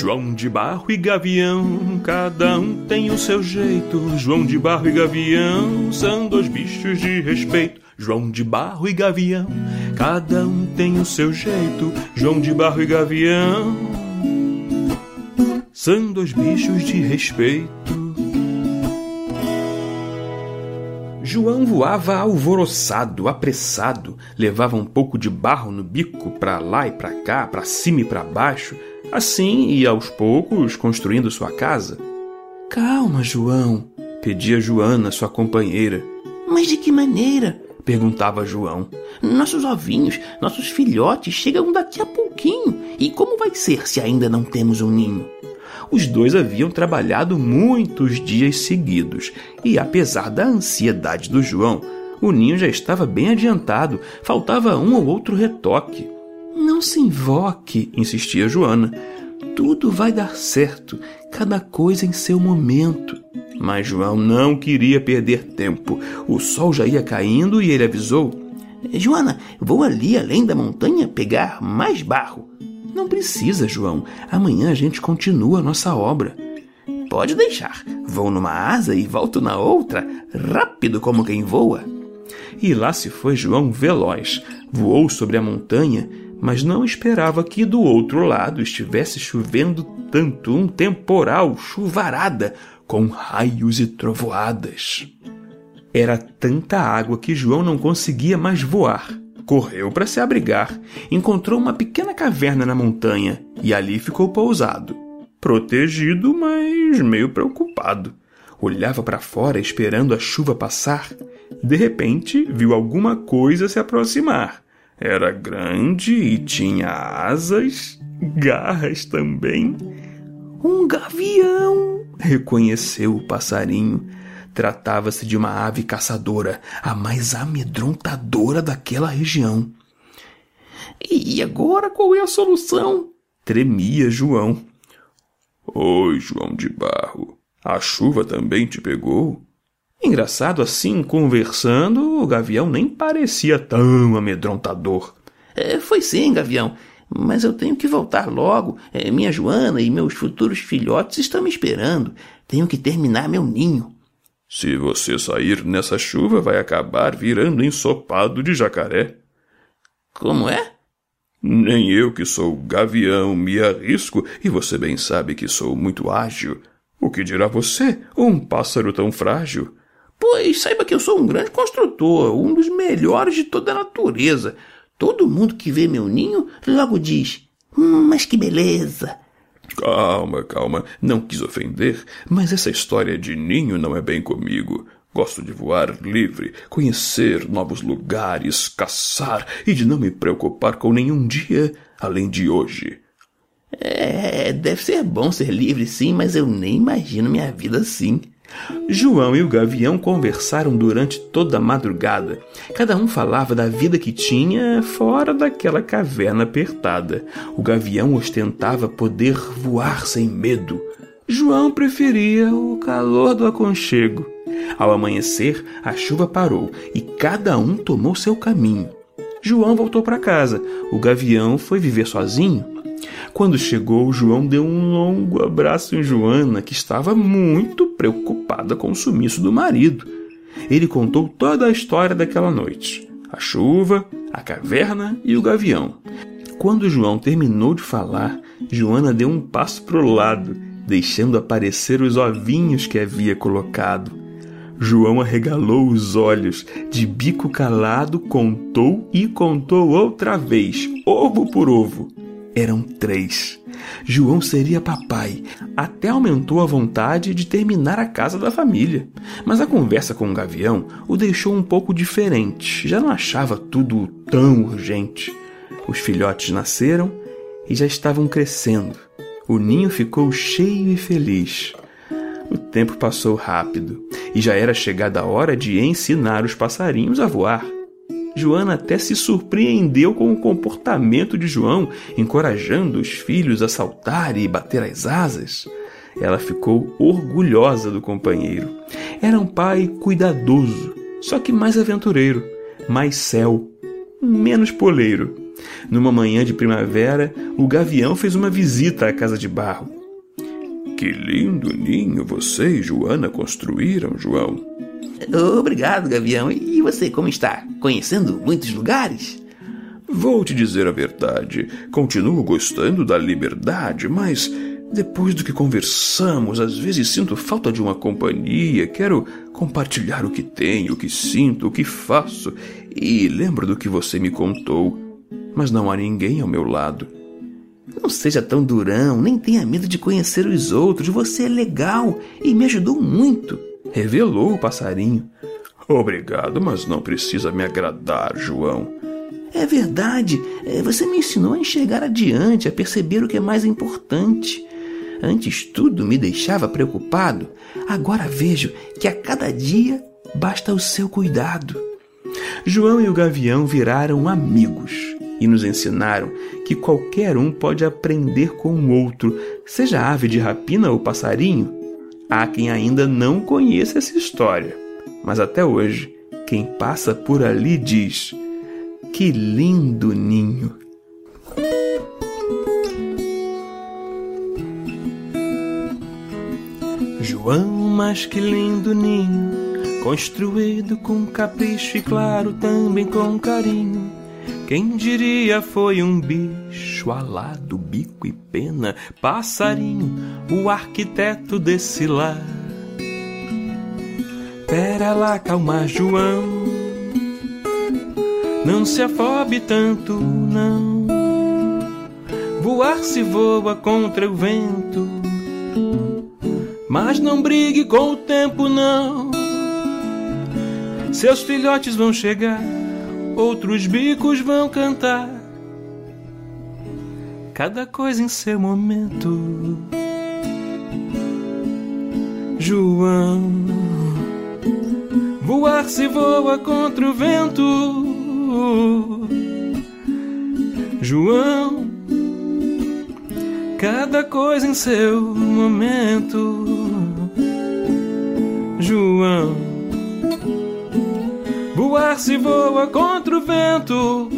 João de Barro e Gavião, cada um tem o seu jeito. João de Barro e Gavião são dois bichos de respeito. João de Barro e Gavião, cada um tem o seu jeito. João de Barro e Gavião são dois bichos de respeito. João voava alvoroçado, apressado, levava um pouco de barro no bico para lá e para cá, para cima e para baixo, assim ia aos poucos construindo sua casa. Calma, João, pedia Joana, sua companheira. Mas de que maneira? perguntava João. Nossos ovinhos, nossos filhotes chegam daqui a pouquinho. E como vai ser se ainda não temos um ninho? Os dois haviam trabalhado muitos dias seguidos e, apesar da ansiedade do João, o ninho já estava bem adiantado, faltava um ou outro retoque. Não se invoque, insistia Joana. Tudo vai dar certo, cada coisa em seu momento. Mas João não queria perder tempo. O sol já ia caindo e ele avisou: Joana, vou ali além da montanha pegar mais barro. Não precisa, João. Amanhã a gente continua a nossa obra. Pode deixar. Vou numa asa e volto na outra, rápido como quem voa. E lá se foi João veloz. Voou sobre a montanha, mas não esperava que do outro lado estivesse chovendo tanto um temporal, chuvarada, com raios e trovoadas. Era tanta água que João não conseguia mais voar. Correu para se abrigar, encontrou uma pequena caverna na montanha e ali ficou pousado. Protegido, mas meio preocupado. Olhava para fora esperando a chuva passar. De repente, viu alguma coisa se aproximar. Era grande e tinha asas, garras também. Um gavião! reconheceu o passarinho Tratava-se de uma ave caçadora, a mais amedrontadora daquela região. E agora qual é a solução? Tremia João. Oi, João de Barro. A chuva também te pegou? Engraçado assim, conversando, o gavião nem parecia tão amedrontador. É, foi sim, gavião. Mas eu tenho que voltar logo. É, minha Joana e meus futuros filhotes estão me esperando. Tenho que terminar meu ninho. Se você sair nessa chuva, vai acabar virando ensopado de jacaré. Como é? Nem eu, que sou gavião, me arrisco, e você bem sabe que sou muito ágil. O que dirá você, um pássaro tão frágil? Pois saiba que eu sou um grande construtor, um dos melhores de toda a natureza. Todo mundo que vê meu ninho logo diz: hum, Mas que beleza! Calma, calma, não quis ofender, mas essa história de ninho não é bem comigo. Gosto de voar livre, conhecer novos lugares, caçar e de não me preocupar com nenhum dia além de hoje. É, deve ser bom ser livre sim, mas eu nem imagino minha vida assim. João e o Gavião conversaram durante toda a madrugada. Cada um falava da vida que tinha fora daquela caverna apertada. O Gavião ostentava poder voar sem medo. João preferia o calor do aconchego. Ao amanhecer, a chuva parou e cada um tomou seu caminho. João voltou para casa. O Gavião foi viver sozinho quando chegou, João deu um longo abraço em Joana, que estava muito preocupada com o sumiço do marido. Ele contou toda a história daquela noite: a chuva, a caverna e o gavião. Quando João terminou de falar, Joana deu um passo para o lado, deixando aparecer os ovinhos que havia colocado. João arregalou os olhos, de bico calado, contou e contou outra vez, ovo por ovo. Eram três. João seria papai. Até aumentou a vontade de terminar a casa da família. Mas a conversa com o Gavião o deixou um pouco diferente. Já não achava tudo tão urgente. Os filhotes nasceram e já estavam crescendo. O ninho ficou cheio e feliz. O tempo passou rápido e já era chegada a hora de ensinar os passarinhos a voar. Joana até se surpreendeu com o comportamento de João, encorajando os filhos a saltar e bater as asas. Ela ficou orgulhosa do companheiro. Era um pai cuidadoso, só que mais aventureiro, mais céu, menos poleiro. Numa manhã de primavera, o gavião fez uma visita à casa de barro. Que lindo ninho você e Joana construíram, João. Obrigado, Gavião. E você, como está? Conhecendo muitos lugares? Vou te dizer a verdade. Continuo gostando da liberdade, mas depois do que conversamos, às vezes sinto falta de uma companhia. Quero compartilhar o que tenho, o que sinto, o que faço. E lembro do que você me contou. Mas não há ninguém ao meu lado. Não seja tão durão, nem tenha medo de conhecer os outros. Você é legal e me ajudou muito revelou o passarinho. Obrigado, mas não precisa me agradar, João. É verdade. É, você me ensinou a enxergar adiante, a perceber o que é mais importante. Antes tudo me deixava preocupado. Agora vejo que a cada dia basta o seu cuidado. João e o gavião viraram amigos e nos ensinaram que qualquer um pode aprender com o outro, seja ave de rapina ou passarinho, Há quem ainda não conheça essa história, mas até hoje, quem passa por ali diz: Que lindo ninho! João, mas que lindo ninho, construído com capricho e claro também com carinho. Quem diria foi um bicho alado, bico e pena, passarinho, o arquiteto desse lar. Pera lá, calma, João. Não se afobe tanto, não. Voar se voa contra o vento. Mas não brigue com o tempo, não. Seus filhotes vão chegar outros bicos vão cantar. Cada coisa em seu momento. João, voar se voa contra o vento. João, cada coisa em seu momento. João voar se voa contra o vento.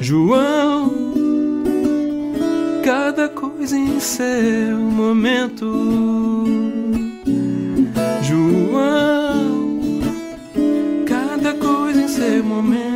João, cada coisa em seu momento. João, cada coisa em seu momento.